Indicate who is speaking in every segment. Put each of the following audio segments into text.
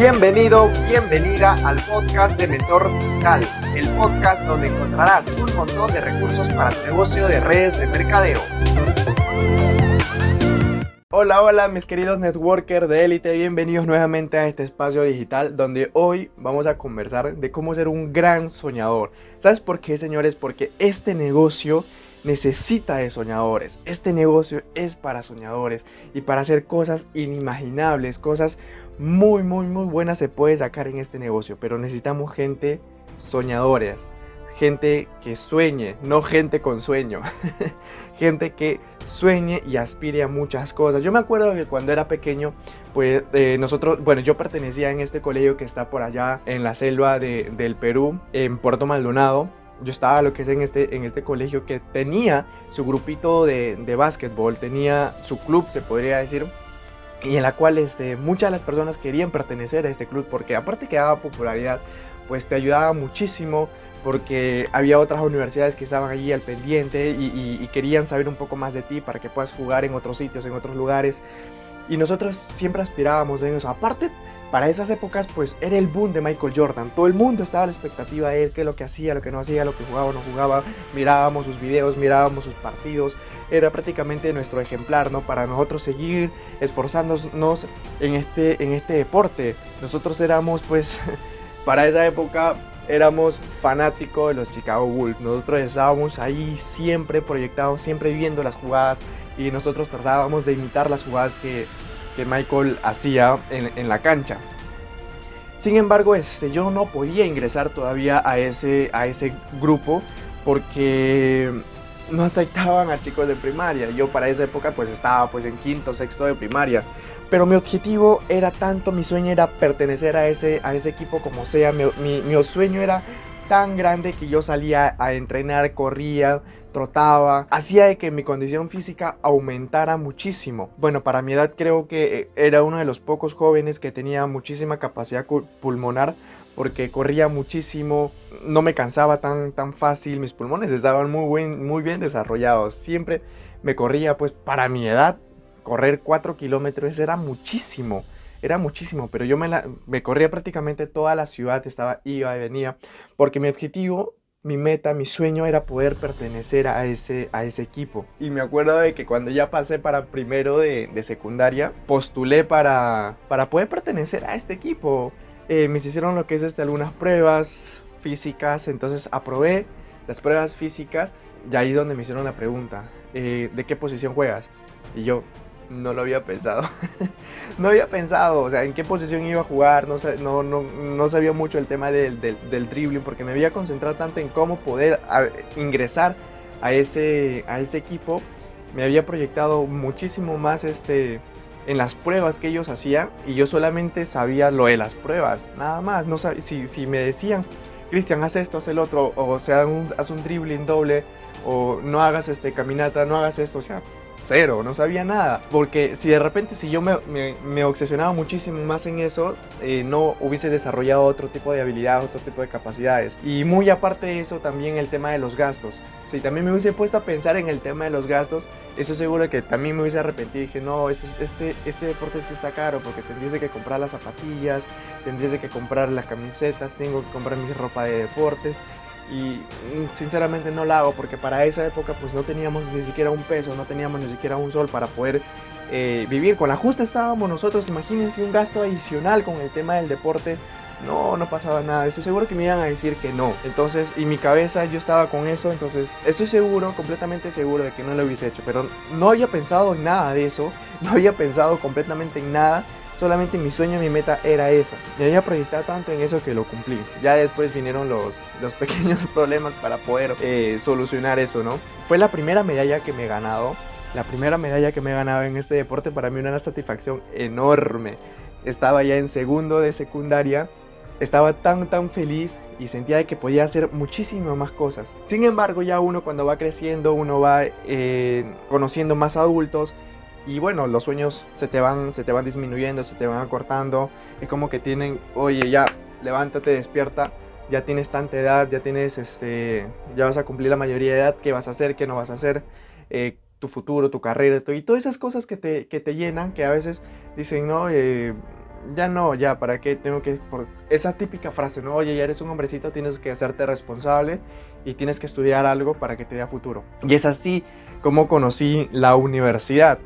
Speaker 1: Bienvenido, bienvenida al podcast de Mentor Digital, el podcast donde encontrarás un montón de recursos para tu negocio de redes de mercadeo. Hola, hola mis queridos networkers de élite, bienvenidos nuevamente a este espacio digital donde hoy vamos a conversar de cómo ser un gran soñador. ¿Sabes por qué, señores? Porque este negocio necesita de soñadores. Este negocio es para soñadores y para hacer cosas inimaginables, cosas muy, muy, muy buenas se puede sacar en este negocio, pero necesitamos gente soñadores, gente que sueñe, no gente con sueño, gente que sueñe y aspire a muchas cosas. Yo me acuerdo que cuando era pequeño, pues eh, nosotros, bueno, yo pertenecía en este colegio que está por allá en la selva de, del Perú, en Puerto Maldonado. Yo estaba lo que es en este, en este colegio que tenía su grupito de, de básquetbol, tenía su club, se podría decir, y en la cual este, muchas de las personas querían pertenecer a este club porque aparte que daba popularidad, pues te ayudaba muchísimo porque había otras universidades que estaban allí al pendiente y, querían saber un poco más de ti para que puedas jugar en otros sitios, en otros lugares. Y nosotros siempre aspirábamos en eso. Aparte, para esas épocas, pues era el boom de Michael Jordan. Todo el mundo estaba a la expectativa de él, qué es lo que hacía, lo que no hacía, lo que jugaba o no jugaba. Mirábamos sus videos, mirábamos sus partidos. Era prácticamente nuestro ejemplar, ¿no? Para nosotros seguir esforzándonos en este, en este deporte. Nosotros éramos, pues, para esa época, éramos fanáticos de los Chicago Bulls. Nosotros estábamos ahí siempre proyectados, siempre viendo las jugadas y nosotros tratábamos de imitar las jugadas que Michael hacía en, la cancha. Sin embargo, este, yo no podía ingresar todavía a ese, a ese grupo porque no aceptaban a chicos de primaria. Yo para esa época pues estaba pues en quinto, sexto de primaria. Pero mi objetivo era tanto, mi sueño era pertenecer a ese, a ese equipo como sea. Mi, mi sueño era tan grande que yo salía a entrenar, corría, trotaba, hacía de que mi condición física aumentara muchísimo. Bueno, para mi edad creo que eh, era uno de los pocos jóvenes que tenía muchísima capacidad pulmonar porque corría muchísimo, no me cansaba tan, tan fácil, mis pulmones estaban muy, muy bien desarrollados. Siempre me corría, pues para mi edad, correr 4 kilómetros era muchísimo era muchísimo, pero yo me, la, me corría prácticamente toda la ciudad, estaba, iba y venía, porque mi objetivo mi meta, mi sueño era poder pertenecer a ese, a ese equipo. Y me acuerdo de que cuando ya pasé para primero de, secundaria, postulé para, para poder pertenecer a este equipo. Eh, me hicieron lo que es este, algunas pruebas físicas, entonces aprobé las pruebas físicas y ahí es donde me hicieron la pregunta, eh, ¿de qué posición juegas? Y yo, no lo había pensado. no había pensado, o sea, en qué posición iba a jugar, no, no, no, no sabía mucho el tema del, del, dribbling porque me había concentrado tanto en cómo poder ingresar a ese, a ese equipo. Me había proyectado muchísimo más este, en las pruebas que ellos hacían y yo solamente sabía lo de las pruebas, nada más. No si, si me decían, Cristian, haz esto, haz el otro, o sea, haz un dribbling doble, o no hagas este caminata, no hagas esto, o sea, cero, no sabía nada. Porque si de repente, si yo me, obsesionaba muchísimo más en eso, eh, no hubiese desarrollado otro tipo de habilidades, otro tipo de capacidades. Y muy aparte de eso, también el tema de los gastos. Si también me hubiese puesto a pensar en el tema de los gastos, eso seguro que también me hubiese arrepentido. Dije, no, este, este, este deporte sí está caro porque tendrías que comprar las zapatillas, tendrías que comprar las camisetas, tengo que comprar mi ropa de deporte y mm, sinceramente no la hago porque para esa época pues no teníamos ni siquiera un peso, no teníamos ni siquiera un sol para poder eh, vivir. Con la justa estábamos nosotros, imagínense un gasto adicional con el tema del deporte. No, no pasaba nada. Estoy seguro que me iban a decir que no. Entonces, y mi cabeza yo estaba con eso. Entonces, estoy seguro, completamente seguro de que no lo hubiese hecho. Pero no había pensado en nada de eso. No había pensado completamente en nada solamente mi sueño mi meta era esa. Me había proyectado tanto en eso que lo cumplí. Ya después vinieron los, los pequeños problemas para poder eh, solucionar eso, ¿no? Fue la primera medalla que me he ganado. La primera medalla que me he ganado en este deporte para mí una satisfacción enorme. Estaba ya en segundo de secundaria. Estaba tan tan feliz y sentía que podía hacer muchísimas más cosas. Sin embargo, ya uno cuando va creciendo, uno va eh, conociendo más adultos, y bueno, los sueños se te van, se te van disminuyendo, se te van acortando. Es como que tienen, oye, ya, levántate, despierta, ya tienes tanta edad, ya tienes, este, ya vas a cumplir la mayoría de edad, qué vas a hacer, qué no vas a hacer, eh, tu futuro, tu carrera, y todas esas cosas que te, que te llenan, que a veces dicen, no, eh, ya no, ya, ¿para qué tengo que...? Por esa típica frase, ¿no? Oye, ya eres un hombrecito, tienes que hacerte responsable y tienes que estudiar algo para que te dé futuro. Y es así como conocí la universidad.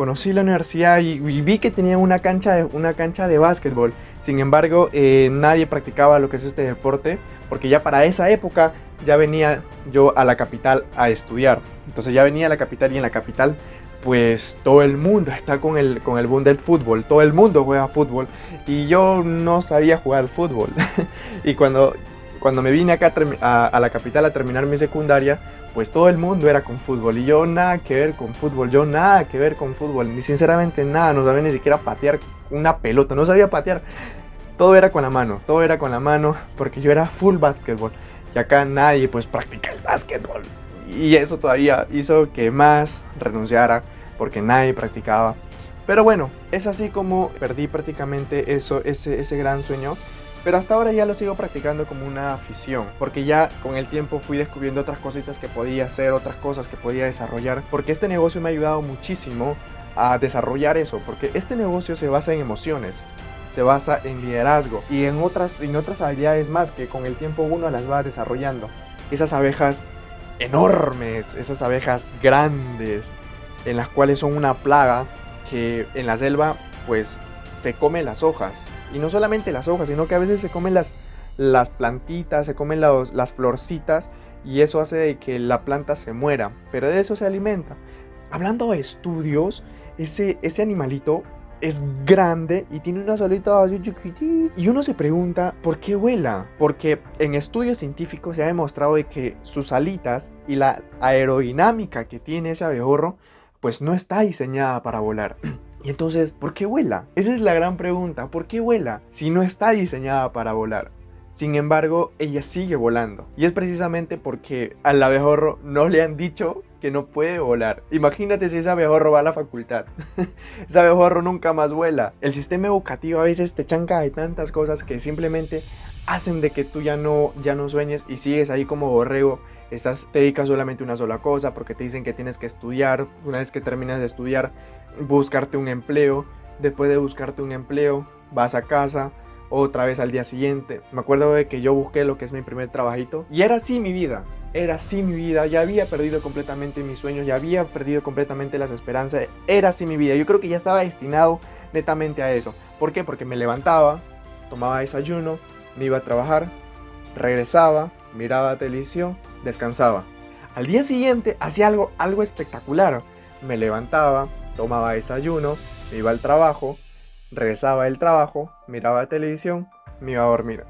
Speaker 1: Conocí la universidad y, vi que tenía una cancha de, una cancha de básquetbol. Sin embargo, eh, nadie practicaba lo que es este deporte, porque ya para esa época ya venía yo a la capital a estudiar. Entonces ya venía a la capital y en la capital pues todo el mundo está con el, con el boom del fútbol, todo el mundo juega fútbol y yo no sabía jugar fútbol. y cuando, cuando me vine acá a, la capital a terminar mi secundaria, pues todo el mundo era con fútbol y yo nada que ver con fútbol, yo nada que ver con fútbol, ni sinceramente nada, no sabía ni siquiera patear una pelota, no sabía patear. Todo era con la mano, todo era con la mano porque yo era full básquetbol y acá nadie pues practica el básquetbol y eso todavía hizo que más renunciara porque nadie practicaba. Pero bueno, es así como perdí prácticamente eso, ese, ese gran sueño. Pero hasta ahora ya lo sigo practicando como una afición, porque ya con el tiempo fui descubriendo otras cositas que podía hacer, otras cosas que podía desarrollar, porque este negocio me ha ayudado muchísimo a desarrollar eso, porque este negocio se basa en emociones, se basa en liderazgo y en otras, en otras habilidades más que con el tiempo uno las va desarrollando. Esas abejas enormes, esas abejas grandes, en las cuales son una plaga que en la selva pues se comen las hojas. Y no solamente las hojas, sino que a veces se comen las, las plantitas, se comen las florcitas y eso hace que la planta se muera, pero de eso se alimenta. Hablando de estudios, ese, ese animalito es grande y tiene una solita así chiquitita. Y uno se pregunta, ¿por qué vuela? Porque en estudios científicos se ha demostrado de que sus alitas y la aerodinámica que tiene ese abejorro, pues no está diseñada para volar. Y entonces, ¿por qué vuela? Esa es la gran pregunta, ¿por qué vuela si no está diseñada para volar? Sin embargo, ella sigue volando. Y es precisamente porque al abejorro no le han dicho que no puede volar. Imagínate si ese abejorro va a la facultad. ese abejorro nunca más vuela. El sistema educativo a veces te chanca de tantas cosas que simplemente hacen de que tú ya no, ya no sueñes y sigues ahí como borrego. Estás, te dedicas solamente una sola cosa porque te dicen que tienes que estudiar. Una vez que terminas de estudiar, buscarte un empleo. Después de buscarte un empleo, vas a casa, otra vez al día siguiente. Me acuerdo de que yo busqué lo que es mi primer trabajito y era así mi vida. Era así mi vida, ya había perdido completamente mis sueños, ya había perdido completamente las esperanzas, era así mi vida. Yo creo que ya estaba destinado netamente a eso. ¿Por qué? Porque me levantaba, tomaba desayuno, me iba a trabajar, regresaba, miraba televisión, descansaba. Al día siguiente hacía algo, algo espectacular. Me levantaba, tomaba desayuno, me iba al trabajo, regresaba del trabajo, miraba televisión, me iba a dormir.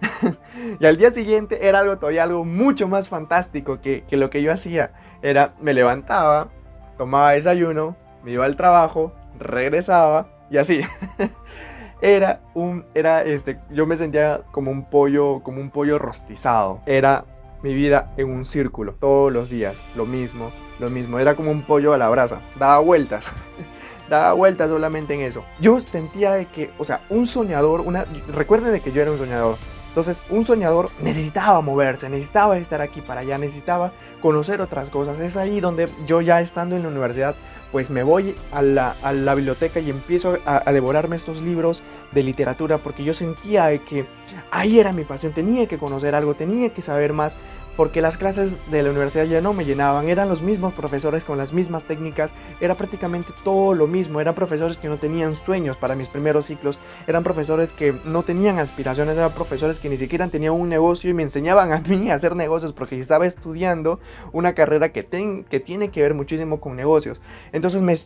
Speaker 1: y al día siguiente era algo todavía algo mucho más fantástico que, lo que yo hacía. Era, me levantaba, tomaba desayuno, me iba al trabajo, regresaba y así. era un, era este, yo me sentía como un pollo, como un pollo rostizado. Era mi vida en un círculo, todos los días, lo mismo, lo mismo. Era como un pollo a la brasa, daba vueltas. daba vueltas solamente en eso. Yo sentía de que, o sea, un soñador, una, recuerden de que yo era un soñador. Entonces, un soñador necesitaba moverse, necesitaba estar aquí para allá, necesitaba conocer otras cosas. Es ahí donde yo ya estando en la universidad, pues me voy a la, biblioteca y empiezo a, devorarme estos libros de literatura porque yo sentía que ahí era mi pasión, tenía que conocer algo, tenía que saber más porque las clases de la universidad ya no me llenaban, eran los mismos profesores con las mismas técnicas, era prácticamente todo lo mismo, eran profesores que no tenían sueños para mis primeros ciclos, eran profesores que no tenían aspiraciones, eran profesores que ni siquiera tenían un negocio y me enseñaban a mí a hacer negocios porque estaba estudiando una carrera que, que tiene que ver muchísimo con negocios. Entonces me,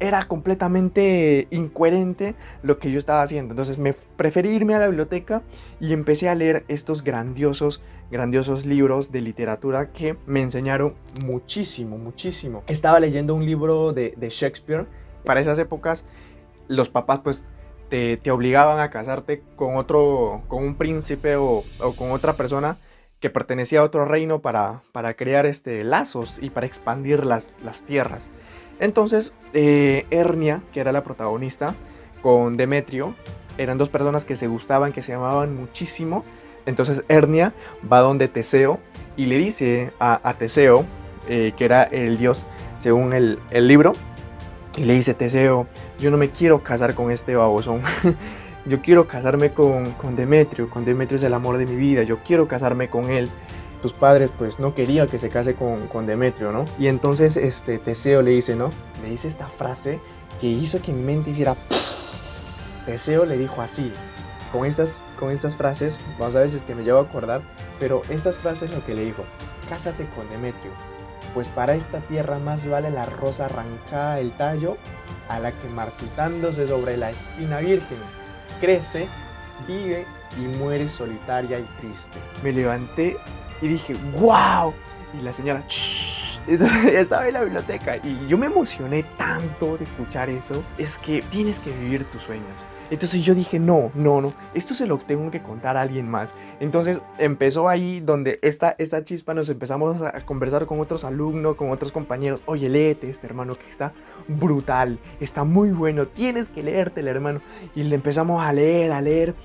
Speaker 1: era completamente incoherente lo que yo estaba haciendo. Entonces me preferí irme a la biblioteca y empecé a leer estos grandiosos, grandiosos libros de literatura que me enseñaron muchísimo, muchísimo. Estaba leyendo un libro de, Shakespeare. Para esas épocas los papás pues te, obligaban a casarte con otro, con un príncipe o, con otra persona que pertenecía a otro reino para, para crear este, lazos y para expandir las, las tierras. Entonces, eh, Hernia, que era la protagonista, con Demetrio, eran dos personas que se gustaban, que se amaban muchísimo. Entonces Hernia va donde Teseo y le dice a, Teseo, eh, que era el dios según el, libro, y le dice, Teseo, yo no me quiero casar con este babosón. yo quiero casarme con, con Demetrio, con Demetrio es el amor de mi vida, yo quiero casarme con él sus padres pues no querían que se case con, con, Demetrio, ¿no? Y entonces este Teseo le dice, ¿no? Le dice esta frase que hizo que mi mente hiciera... Teseo le dijo así, con estas, con estas frases, vamos a ver si es que me llevo a acordar, pero estas frases lo que le dijo, cásate con Demetrio, pues para esta tierra más vale la rosa arrancada del tallo a la que marchitándose sobre la espina virgen crece, vive y muere solitaria y triste. Me levanté y dije, wow. Y la señora, estaba en la biblioteca y yo me emocioné tanto de escuchar eso. Es que tienes que vivir tus sueños. Entonces yo dije, no, no, no, esto se lo tengo que contar a alguien más. Entonces empezó ahí donde esta, esta chispa nos empezamos a conversar con otros alumnos, con otros compañeros. Oye, léete este hermano que está brutal, está muy bueno, tienes que leértelo hermano. Y le empezamos a leer, a leer.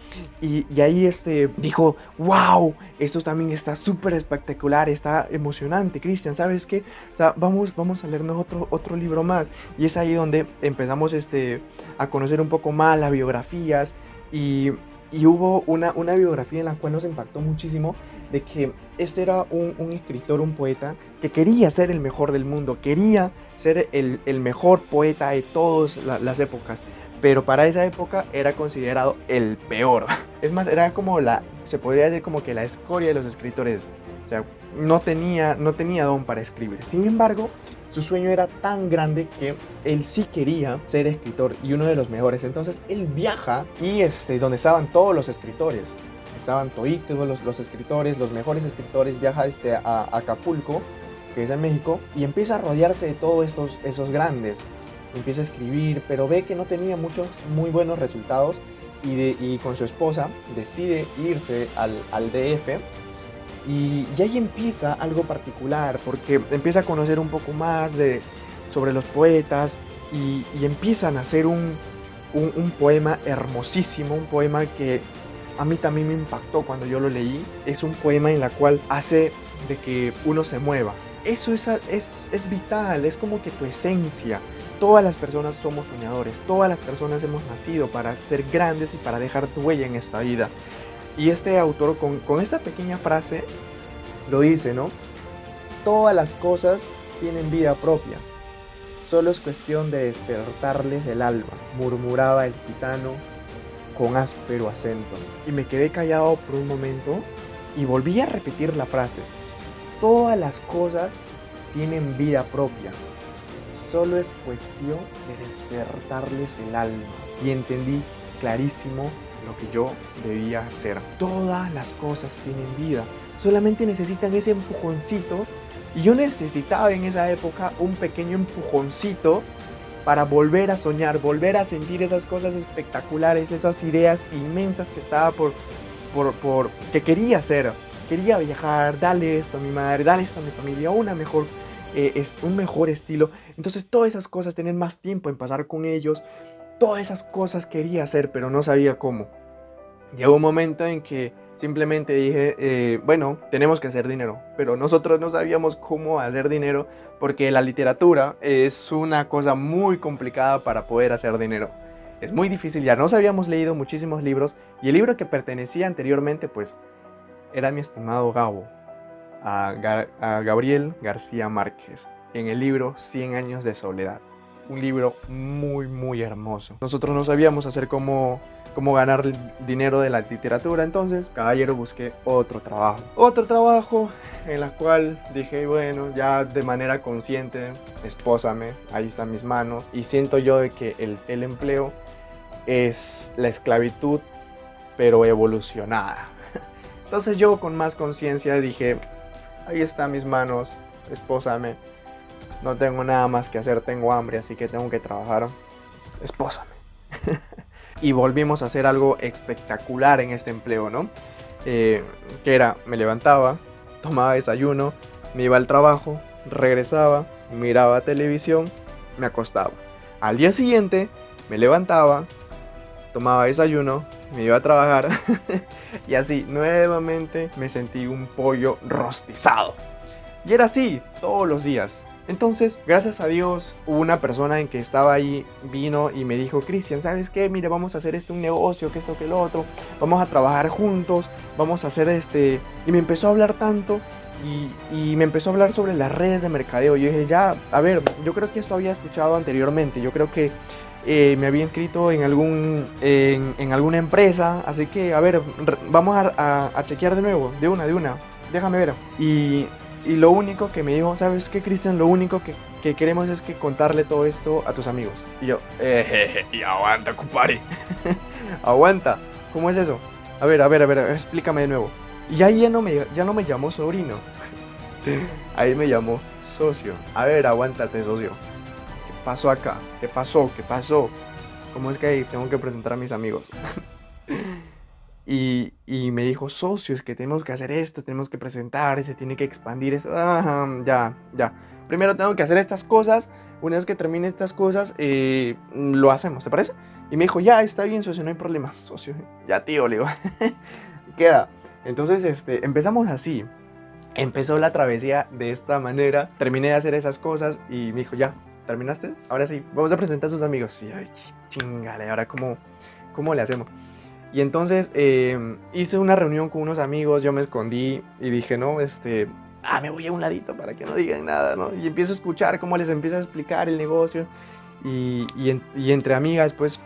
Speaker 1: Y, y ahí este dijo, wow, esto también está súper espectacular, está emocionante, Cristian, ¿sabes qué? O sea, vamos, vamos a leernos otro, otro libro más. Y es ahí donde empezamos este, a conocer un poco más la biografía y, hubo una, biografía en la cual nos impactó muchísimo de que este era un, escritor, un poeta que quería ser el mejor del mundo, quería ser el, mejor poeta de todas las épocas, pero para esa época era considerado el peor. Es más, era como la, se podría decir como que la escoria de los escritores. O sea, no tenía, no tenía don para escribir. Sin embargo, su sueño era tan grande que él sí quería ser escritor y uno de los mejores. Entonces él viaja y este, donde estaban todos los escritores. Estaban todos los, los escritores, los mejores escritores, viaja este, a, Acapulco, que es en México, y empieza a rodearse de todos estos, esos grandes. Empieza a escribir, pero ve que no tenía muchos muy buenos resultados y, de, y con su esposa decide irse al, al DF y, ahí empieza algo particular, porque empieza a conocer un poco más sobre los poetas y, empiezan a hacer un, poema hermosísimo, un poema que a mí también me impactó cuando yo lo leí. Es un poema en el cual hace de que uno se mueva. Eso es, es, es vital, es como que tu esencia. Todas las personas somos soñadores, todas las personas hemos nacido para ser grandes y para dejar tu huella en esta vida. Y este autor con, con esta pequeña frase lo dice, ¿no? Todas las cosas tienen vida propia. Solo es cuestión de despertarles el alma, murmuraba el gitano con áspero acento. Y me quedé callado por un momento y volví a repetir la frase. Todas las cosas tienen vida propia. Solo es cuestión de despertarles el alma. Y entendí clarísimo lo que yo debía hacer. Todas las cosas tienen vida, solamente necesitan ese empujoncito. Y yo necesitaba en esa época un pequeño empujoncito para volver a soñar, volver a sentir esas cosas espectaculares, esas ideas inmensas que estaba por, por, por que quería hacer. Quería viajar, darle esto a mi madre, darle esto a mi familia, una mejor, eh, un mejor estilo. Entonces todas esas cosas, tener más tiempo en pasar con ellos, Todas esas cosas quería hacer, pero no sabía cómo. Llegó un momento en que simplemente dije, eh, bueno, tenemos que hacer dinero, pero nosotros no sabíamos cómo hacer dinero porque la literatura es una cosa muy complicada para poder hacer dinero. Es muy difícil, ya nos habíamos leído muchísimos libros y el libro que pertenecía anteriormente pues era mi estimado Gabo, a, Gabriel García Márquez, en el libro 100 años de soledad un libro muy, muy hermoso. Nosotros no sabíamos hacer cómo, cómo ganar dinero de la literatura, entonces, caballero, busqué otro trabajo. Otro trabajo en la cual dije, bueno, ya de manera consciente, espósame, ahí están mis manos. Y siento yo de que el, el empleo es la esclavitud, pero evolucionada. Entonces yo con más conciencia dije, ahí están mis manos, espósame no tengo nada más que hacer, tengo hambre, así que tengo que trabajar. Espósame. y volvimos a hacer algo espectacular en este empleo, ¿no? Eh, que era, me levantaba, tomaba desayuno, me iba al trabajo, regresaba, miraba televisión, me acostaba. Al día siguiente, me levantaba, tomaba desayuno, me iba a trabajar y así nuevamente me sentí un pollo rostizado. Y era así todos los días Entonces, gracias a Dios, una persona en que estaba ahí, vino y me dijo, Cristian, ¿sabes qué? Mire, vamos a hacer este un negocio, que esto, que lo otro, vamos a trabajar juntos, vamos a hacer este... Y me empezó a hablar tanto y, me empezó a hablar sobre las redes de mercadeo. Yo dije, ya, a ver, yo creo que esto había escuchado anteriormente, yo creo que eh, me había inscrito en, algún, en, alguna empresa, así que, a ver, vamos a, a chequear de nuevo, de una, de una, déjame ver. Y y lo único que me dijo, ¿sabes qué, Cristian? Lo único que, que, queremos es que contarle todo esto a tus amigos. Y yo, eh, y aguanta, cupari. aguanta. ¿Cómo es eso? A ver, a ver, a ver, explícame de nuevo. Y ahí ya no me, ya no me llamó sobrino. ahí me llamó socio. A ver, aguántate, socio. ¿Qué pasó acá? ¿Qué pasó? ¿Qué pasó? ¿Cómo es que ahí tengo que presentar a mis amigos? Y, me dijo, socios, que tenemos que hacer esto, tenemos que presentar, se tiene que expandir eso. ya, ya. Primero tengo que hacer estas cosas. Una vez que termine estas cosas, eh, lo hacemos, ¿te parece? Y me dijo, ya, está bien, socio, no hay problema, socio. Ya, tío, le digo. Queda. Entonces, este, empezamos así. Empezó la travesía de esta manera. Terminé de hacer esas cosas y me dijo, ya, ¿terminaste? Ahora sí, vamos a presentar a sus amigos. Y yo, chingale, ahora cómo, cómo le hacemos. Y entonces em, hice una reunión con unos amigos, yo me escondí y dije, no, este, ah, me voy a un ladito para que no digan nada, ¿no? Y empiezo a escuchar cómo les empieza a explicar el negocio. Y, y, entre amigas, pues,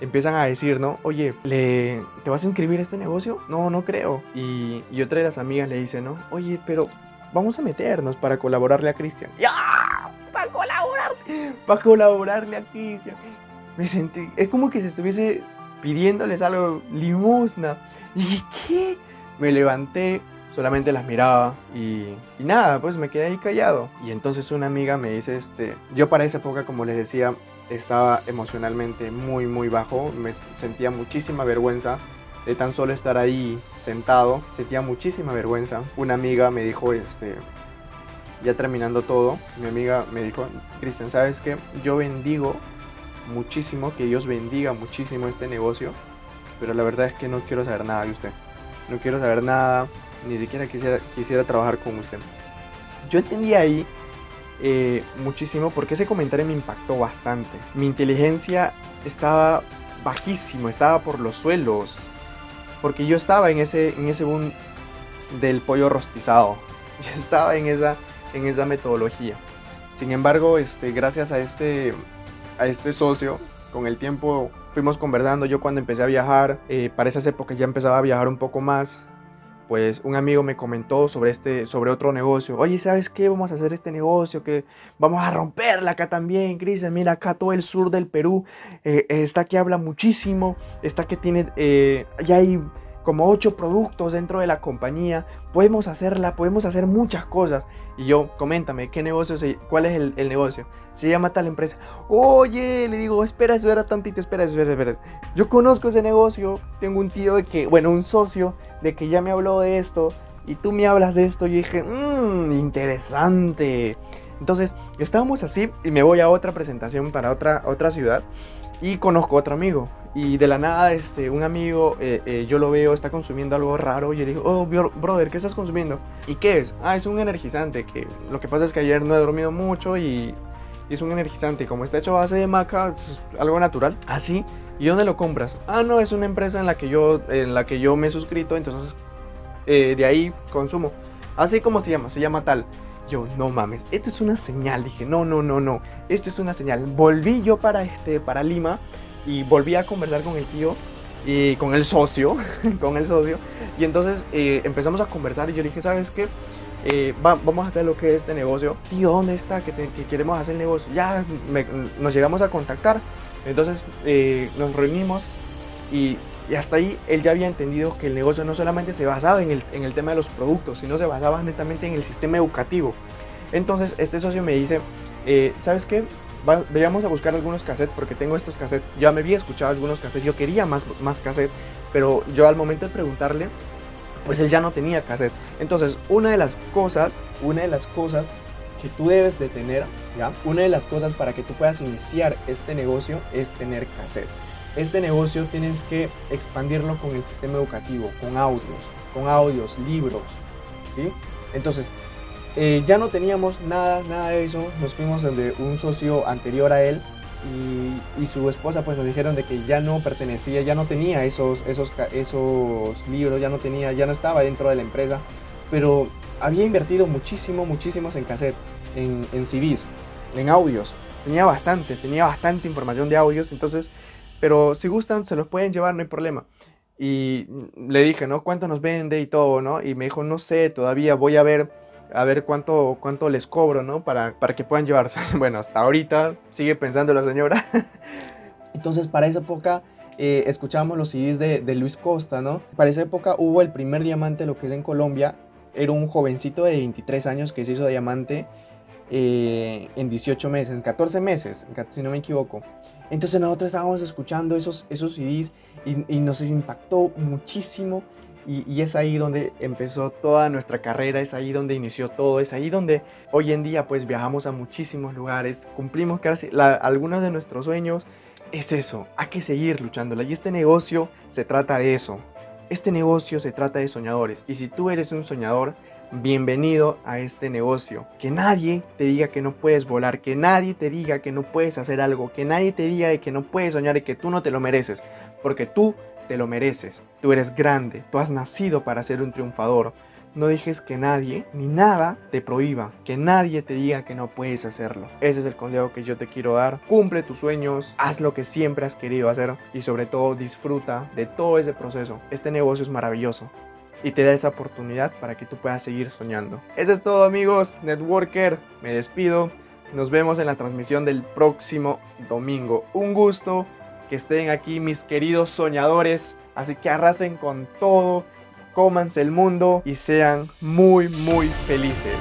Speaker 1: empiezan a decir, ¿no? Oye, ¿le, ¿te vas a inscribir a este negocio? No, no creo. Y, y otra de las amigas le dice, ¿no? Oye, pero vamos a meternos para colaborarle a Cristian. ¡Ya! ¡Para colaborar! Para colaborarle a Cristian. Me sentí, es como que se estuviese pidiéndoles algo, limosna. Y ¿qué? Me levanté, solamente las miraba y, nada, pues me quedé ahí callado. Y entonces una amiga me dice, este, yo para esa época, como les decía, estaba emocionalmente muy, muy bajo, me sentía muchísima vergüenza de tan solo estar ahí sentado, sentía muchísima vergüenza. Una amiga me dijo, este, ya terminando todo, mi amiga me dijo, Cristian, ¿sabes qué? Yo bendigo muchísimo, que Dios bendiga muchísimo este negocio, pero la verdad es que no quiero saber nada de usted. No quiero saber nada, ni siquiera quisiera, quisiera trabajar con usted. Yo entendí ahí eh, muchísimo porque ese comentario me impactó bastante. Mi inteligencia estaba bajísimo, estaba por los suelos, porque yo estaba en ese, en ese boom del pollo rostizado. Yo estaba en esa, en esa metodología. Sin embargo, este, gracias a este, a este socio. Con el tiempo fuimos conversando. Yo cuando empecé a viajar, eh, para esas épocas ya empezaba a viajar un poco más. Pues un amigo me comentó sobre este, sobre otro negocio. Oye, ¿sabes qué? Vamos a hacer este negocio que vamos a romperla acá también, Cristian. Mira, acá todo el sur del Perú eh, está que habla muchísimo, está que tiene, eh, ya hay como ocho productos dentro de la compañía, podemos hacerla, podemos hacer muchas cosas. Y yo, coméntame, ¿qué negocio, cuál es el, negocio? Se llama tal empresa. Oye, le digo, espera, espera tantito, espera, espera, espera. Yo conozco ese negocio, tengo un tío de que, bueno, un socio de que ya me habló de esto y tú me hablas de esto. Yo dije, mmm, interesante. Entonces, estábamos así y me voy a otra presentación para otra, otra ciudad y conozco a otro amigo. Y de la nada, este, un amigo, eh, eh, yo lo veo, está consumiendo algo raro. Y yo le digo, oh, brother, ¿qué estás consumiendo? ¿Y qué es? Ah, es un energizante. Que lo que pasa es que ayer no he dormido mucho y, es un energizante. Como está hecho a base de maca, es algo natural. Así. ¿Ah, ¿Y dónde lo compras? Ah, no, es una empresa en la que yo, en la que yo me he suscrito. Entonces, eh, de ahí consumo. Así como se llama, se llama tal. Yo, no mames, esto es una señal. Dije, no, no, no, no. Esto es una señal. Volví yo para, este, para Lima y volví a conversar con el tío y con el socio, con el socio. Y entonces eh, empezamos a conversar y yo dije, ¿sabes qué? Eh, vamos a hacer lo que es este negocio. Tío, ¿dónde está? Que, queremos hacer el negocio. Ya nos llegamos a contactar. Entonces eh, nos reunimos y, y, hasta ahí él ya había entendido que el negocio no solamente se basaba en el, en el tema de los productos, sino se basaba netamente en el sistema educativo. Entonces este socio me dice, ¿sabes qué? Veamos a buscar algunos cassettes porque tengo estos cassettes. Ya me había escuchado algunos cassettes, yo quería más, más cassette, pero yo al momento de preguntarle, pues él ya no tenía cassette. Entonces, una de las cosas, una de las cosas que tú debes de tener, ¿ya? Una de las cosas para que tú puedas iniciar este negocio es tener cassette. Este negocio tienes que expandirlo con el sistema educativo, con audios, con audios, libros, ¿sí? Entonces, eh, ya no teníamos nada, nada de eso. Nos fuimos donde un socio anterior a él y, y, su esposa pues nos dijeron de que ya no pertenecía, ya no tenía esos, esos, esos libros, ya no tenía, ya no estaba dentro de la empresa, pero había invertido muchísimo, muchísimos en cassette, en, en CDs, en audios. Tenía bastante, tenía bastante información de audios, entonces, pero si gustan se los pueden llevar, no hay problema. Y le dije, ¿no? ¿Cuánto nos vende y todo, ¿no? Y me dijo, no sé, todavía voy a ver, a ver cuánto, cuánto les cobro, ¿no? Para, para que puedan llevarse. Bueno, hasta ahorita sigue pensando la señora. Entonces, para esa época eh, escuchábamos los CDs de, de, Luis Costa, ¿no? Para esa época hubo el primer diamante, lo que es en Colombia. Era un jovencito de 23 años que se hizo diamante eh, en 18 meses, en 14 meses, si no me equivoco. Entonces nosotros estábamos escuchando esos, esos CDs y, nos impactó muchísimo y, es ahí donde empezó toda nuestra carrera, es ahí donde inició todo, es ahí donde hoy en día pues viajamos a muchísimos lugares, cumplimos casi algunos de nuestros sueños. Es eso, hay que seguir luchándola y este negocio se trata de eso. Este negocio se trata de soñadores y si tú eres un soñador, bienvenido a este negocio. Que nadie te diga que no puedes volar, que nadie te diga que no puedes hacer algo, que nadie te diga que no puedes soñar y que tú no te lo mereces, porque tú te lo mereces. Tú eres grande, tú has nacido para ser un triunfador. No dejes que nadie ni nada te prohíba, que nadie te diga que no puedes hacerlo. Ese es el consejo que yo te quiero dar. Cumple tus sueños, haz lo que siempre has querido hacer y sobre todo disfruta de todo ese proceso. Este negocio es maravilloso y te da esa oportunidad para que tú puedas seguir soñando. Eso es todo amigos, Networker, me despido. Nos vemos en la transmisión del próximo domingo. Un gusto que estén aquí mis queridos soñadores, así que arrasen con todo, cómanse el mundo y sean muy muy felices.